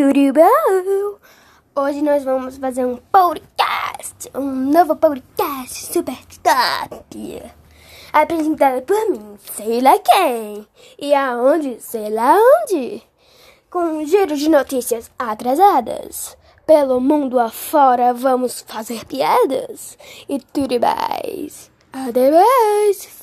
tudo bom? Hoje nós vamos fazer um podcast, um novo podcast super top. Apresentado por mim, sei lá quem, e aonde, sei lá onde. Com um giro de notícias atrasadas. Pelo mundo afora vamos fazer piadas e tudo mais. Até mais.